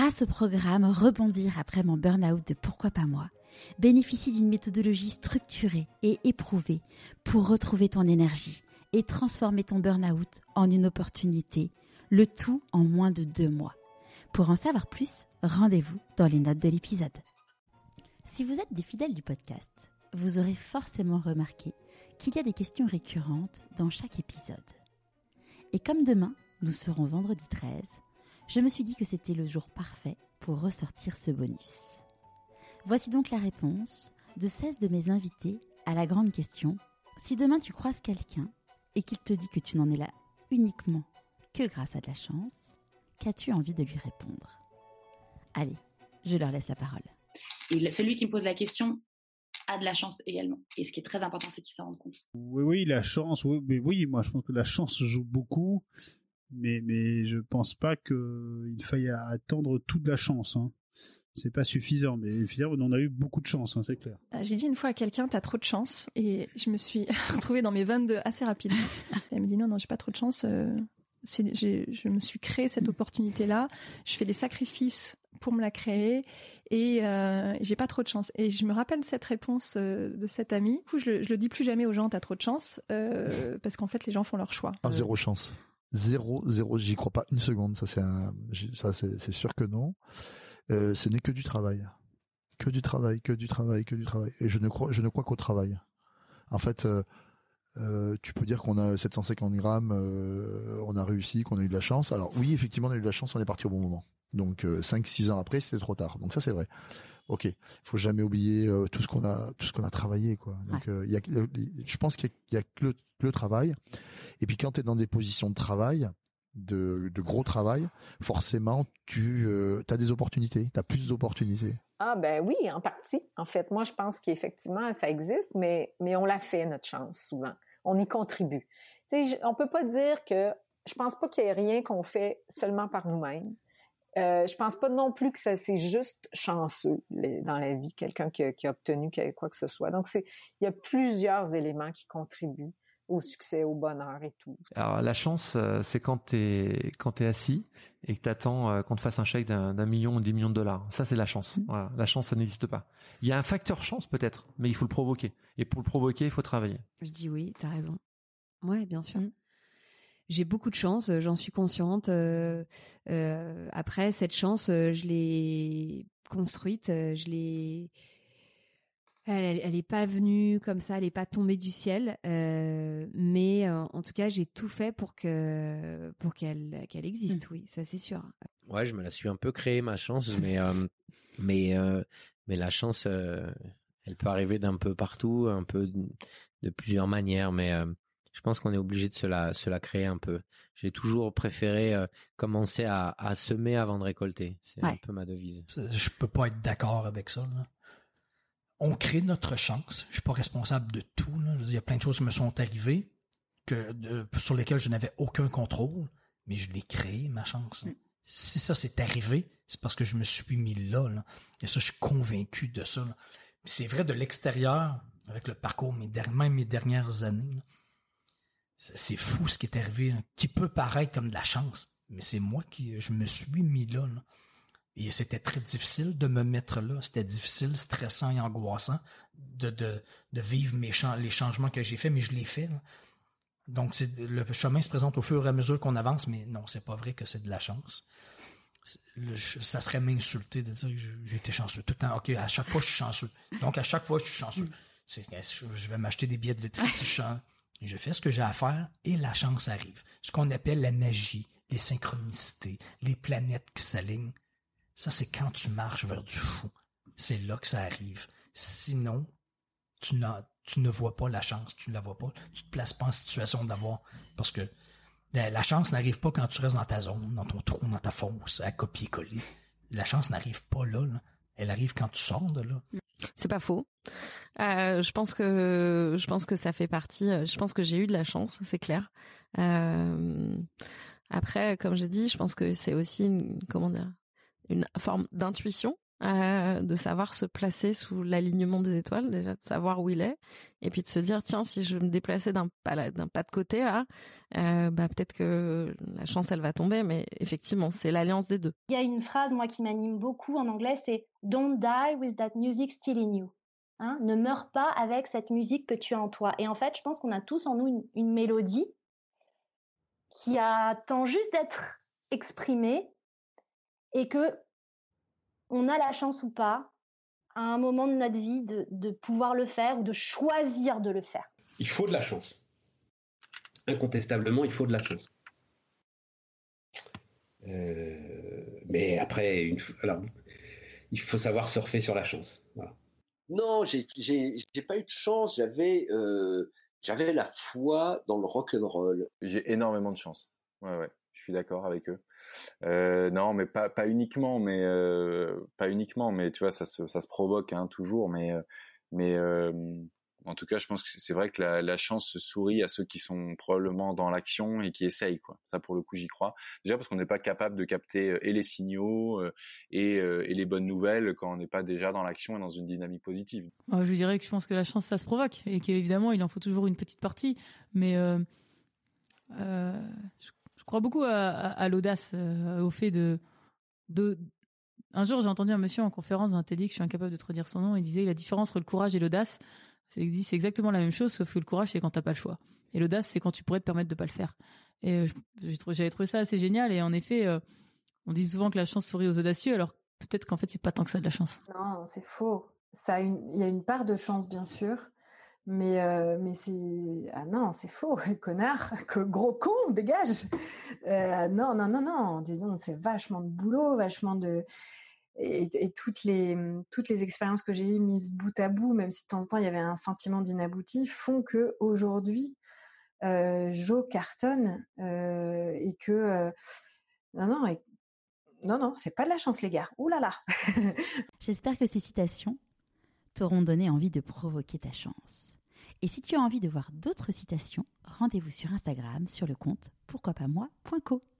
grâce au programme Rebondir après mon burn-out de Pourquoi pas moi, bénéficie d'une méthodologie structurée et éprouvée pour retrouver ton énergie et transformer ton burn-out en une opportunité, le tout en moins de deux mois. Pour en savoir plus, rendez-vous dans les notes de l'épisode. Si vous êtes des fidèles du podcast, vous aurez forcément remarqué qu'il y a des questions récurrentes dans chaque épisode. Et comme demain, nous serons vendredi 13, je me suis dit que c'était le jour parfait pour ressortir ce bonus. Voici donc la réponse de 16 de mes invités à la grande question si demain tu croises quelqu'un et qu'il te dit que tu n'en es là uniquement que grâce à de la chance, qu'as-tu envie de lui répondre? Allez, je leur laisse la parole. Et celui qui me pose la question a de la chance également. Et ce qui est très important, c'est qu'il s'en rende compte. Oui, oui, la chance, oui, mais oui, moi je pense que la chance joue beaucoup, mais, mais je pense pas qu'il faille attendre toute la chance. Hein. C'est pas suffisant, mais finalement, on a eu beaucoup de chance, hein, c'est clair. Euh, j'ai dit une fois à quelqu'un, t'as trop de chance, et je me suis retrouvée dans mes 22 assez rapidement. Elle me dit non, non, j'ai pas trop de chance. Euh, je me suis créé cette opportunité-là. Je fais des sacrifices pour me la créer et euh, j'ai pas trop de chance. Et je me rappelle cette réponse euh, de cet ami. Du coup, je, le, le dis plus jamais aux gens, t'as trop de chance, euh, parce qu'en fait, les gens font leur choix. Ah, zéro chance. Zéro, zéro. J'y crois pas une seconde. Ça, c'est ça, c'est sûr que non. Euh, ce n'est que du travail, que du travail, que du travail, que du travail. Et je ne crois, je ne crois qu'au travail. En fait. Euh, euh, tu peux dire qu'on a 750 grammes, on a réussi, qu'on a eu de la chance. Alors oui, effectivement, on a eu de la chance, on est parti au bon moment. Donc euh, 5-6 ans après, c'était trop tard. Donc ça, c'est vrai. Ok, il faut jamais oublier euh, tout ce qu'on a, tout ce qu'on a travaillé, quoi. Donc il y a, je pense qu'il y a, que le, travail. Et puis quand tu es dans des positions de travail, de, de gros travail, forcément, tu as des opportunités, tu as plus d'opportunités. Ah ben oui, en partie. En fait, moi je pense qu'effectivement ça existe, mais mais on l'a fait notre chance souvent. On y contribue. Tu sais, on peut pas dire que je pense pas qu'il y ait rien qu'on fait seulement par nous-mêmes. Euh, je pense pas non plus que ça c'est juste chanceux dans la vie, quelqu'un qui, qui, a obtenu quoi que ce soit. Donc c'est il y a plusieurs éléments qui contribuent au succès, au bonheur et tout. Alors la chance, euh, c'est quand t'es quand t'es assis et que t'attends euh, qu'on te fasse un chèque d'un million ou dix millions de dollars. Ça c'est la chance. Mmh. Voilà, la chance ça n'existe pas. Il y a un facteur chance peut-être, mais il faut le provoquer. Et pour le provoquer, il faut travailler. Je dis oui, t'as raison. Ouais, bien sûr. Mmh. J'ai beaucoup de chance, euh, j'en suis consciente. après cette chance, je l'ai construite, je l'ai elle, n'est pas venue comme ça, elle n'est pas tombée du ciel, euh, mais euh, en tout cas, j'ai tout fait pour que pour qu'elle qu'elle existe. Mmh. Oui, ça c'est sûr. Ouais, je me la suis un peu créée ma chance, mais euh, mais mais la chance, elle peut arriver d'un peu partout, un peu de, plusieurs manières, mais je pense qu'on est obligé de se la se la créer un peu. J'ai toujours préféré commencer à, à semer avant de récolter. C'est un peu ma devise. Je peux pas être d'accord avec ça. Là on crée notre chance. Je suis pas responsable de tout. il y a plein de choses qui me sont arrivées que sur lesquelles je n'avais aucun contrôle, mais je l'ai créé ma chance. Mm. Si ça s'est arrivé, c'est parce que je me suis mis là, Et ça, je suis convaincu de ça. C'est vrai de l'extérieur, avec le parcours, mes même mes dernières années. C'est fou ce qui est arrivé, qui peut paraître comme de la chance, mais c'est moi qui je me suis mis là. là. Et c'était très difficile de me mettre là. C'était difficile, stressant et angoissant de, de, vivre les changements que j'ai faits, mais je l'ai fait. Donc, le chemin se présente au fur et à mesure qu'on avance, mais non, c'est pas vrai que c'est de la chance. ça serait m'insulter de dire j'ai été chanceux tout le temps. OK, à chaque fois, je suis chanceux. Donc, à chaque fois, je suis chanceux. je vais m'acheter des billets de loterie si je Je fais ce que j'ai à faire et la chance arrive. Ce qu'on appelle la magie, les synchronicités, les planètes qui s'alignent. Ça, c'est quand tu marches vers du fou. C'est là que ça arrive. Sinon, tu, ne vois pas la chance, tu ne la vois pas. Tu te places pas en situation d'avoir. Parce que la chance n'arrive pas quand tu restes dans ta zone, dans ton trou, dans ta fosse, à copier-coller. La chance n'arrive pas là, Elle arrive quand tu sors de là. C'est pas faux. Euh, je pense que je pense que ça fait partie. Euh, je pense que j'ai eu de la chance, c'est clair. Euh, après, comme j'ai dit, je pense que c'est aussi une, comment dire une forme d'intuition euh, de savoir se placer sous l'alignement des étoiles, déjà de savoir où il est, et puis de se dire tiens si je me déplaçais d'un pas d'un pas de côté là, euh, bah peut-être que la chance elle va tomber, mais effectivement c'est l'alliance des deux. Il y a une phrase moi qui m'anime beaucoup en anglais, c'est Don't die with that music still in you. Hein, ne meurs pas avec cette musique que tu as en toi. Et en fait, je pense qu'on a tous en nous une, une mélodie qui attend juste d'être exprimée et que on a la chance ou pas, à un moment de notre vie, de, pouvoir le faire ou de choisir de le faire. Il faut de la chance. Incontestablement, il faut de la chance. Euh, mais après, une, alors, il faut savoir surfer sur la chance. Non, j'ai pas eu de chance. J'avais euh, j'avais la foi dans le rock and roll. J'ai énormément de chance. Ouais, ouais je suis d'accord avec eux. Euh, non, mais pas, uniquement, mais euh, pas uniquement, mais tu vois, ça se, provoque hein, toujours, mais euh, en tout cas, je pense que c'est vrai que la, chance se sourit à ceux qui sont probablement dans l'action et qui essayent. Ça, pour le coup, j'y crois. Déjà parce qu'on n'est pas capable de capter et les signaux et, et les bonnes nouvelles quand on n'est pas déjà dans l'action et dans une dynamique positive. je dirais que je pense que la chance, ça se provoque et qu'évidemment, il en faut toujours une petite partie, mais euh, je crois beaucoup à, l'audace, euh, au fait de, de. Un jour, j'ai entendu un monsieur en conférence d'un TEDx, je suis incapable de te redire son nom, il disait la différence entre le courage et l'audace, c'est exactement la même chose, sauf que le courage, c'est quand t'as pas le choix. Et l'audace, c'est quand tu pourrais te permettre de pas le faire. Et euh, j'avais trouvé ça assez génial. Et en effet, euh, on dit souvent que la chance sourit aux audacieux, alors peut-être qu'en fait, c'est pas tant que ça de la chance. Non, c'est faux. Ça, il y a une part de chance, bien sûr. Mais, euh, mais c'est. Ah non, c'est faux, connard, gros con, dégage euh, Non, non, non, non, c'est vachement de boulot, vachement de. Et, toutes les toutes les expériences que j'ai mises bout à bout, même si de temps en temps il y avait un sentiment d'inabouti, font que aujourd'hui euh, Joe cartonne euh, et que non non non non c'est pas de la chance les gars. Ouh là là. J'espère que ces citations t'auront donné envie de provoquer ta chance. Et si tu as envie de voir d'autres citations, rendez-vous sur Instagram sur le compte pourquoi pas moi.co.